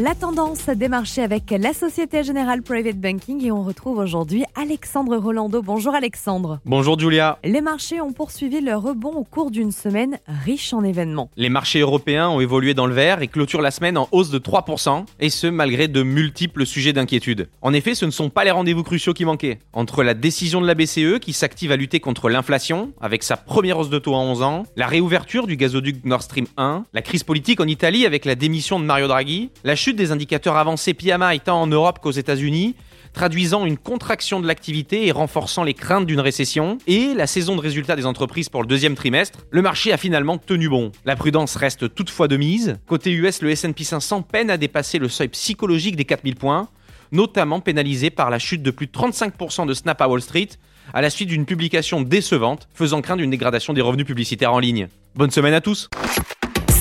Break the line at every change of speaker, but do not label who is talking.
La tendance des marchés avec la Société Générale Private Banking et on retrouve aujourd'hui Alexandre Rolando. Bonjour Alexandre.
Bonjour Julia.
Les marchés ont poursuivi leur rebond au cours d'une semaine riche en événements.
Les marchés européens ont évolué dans le vert et clôturent la semaine en hausse de 3%, et ce malgré de multiples sujets d'inquiétude. En effet, ce ne sont pas les rendez-vous cruciaux qui manquaient. Entre la décision de la BCE qui s'active à lutter contre l'inflation, avec sa première hausse de taux en 11 ans, la réouverture du gazoduc Nord Stream 1, la crise politique en Italie avec la démission de Mario Draghi, la chute des indicateurs avancés PMI tant en Europe qu'aux États-Unis, traduisant une contraction de l'activité et renforçant les craintes d'une récession, et la saison de résultats des entreprises pour le deuxième trimestre, le marché a finalement tenu bon. La prudence reste toutefois de mise. Côté US, le S&P 500 peine à dépasser le seuil psychologique des 4000 points, notamment pénalisé par la chute de plus de 35% de Snap à Wall Street, à la suite d'une publication décevante faisant craindre une dégradation des revenus publicitaires en ligne. Bonne semaine à tous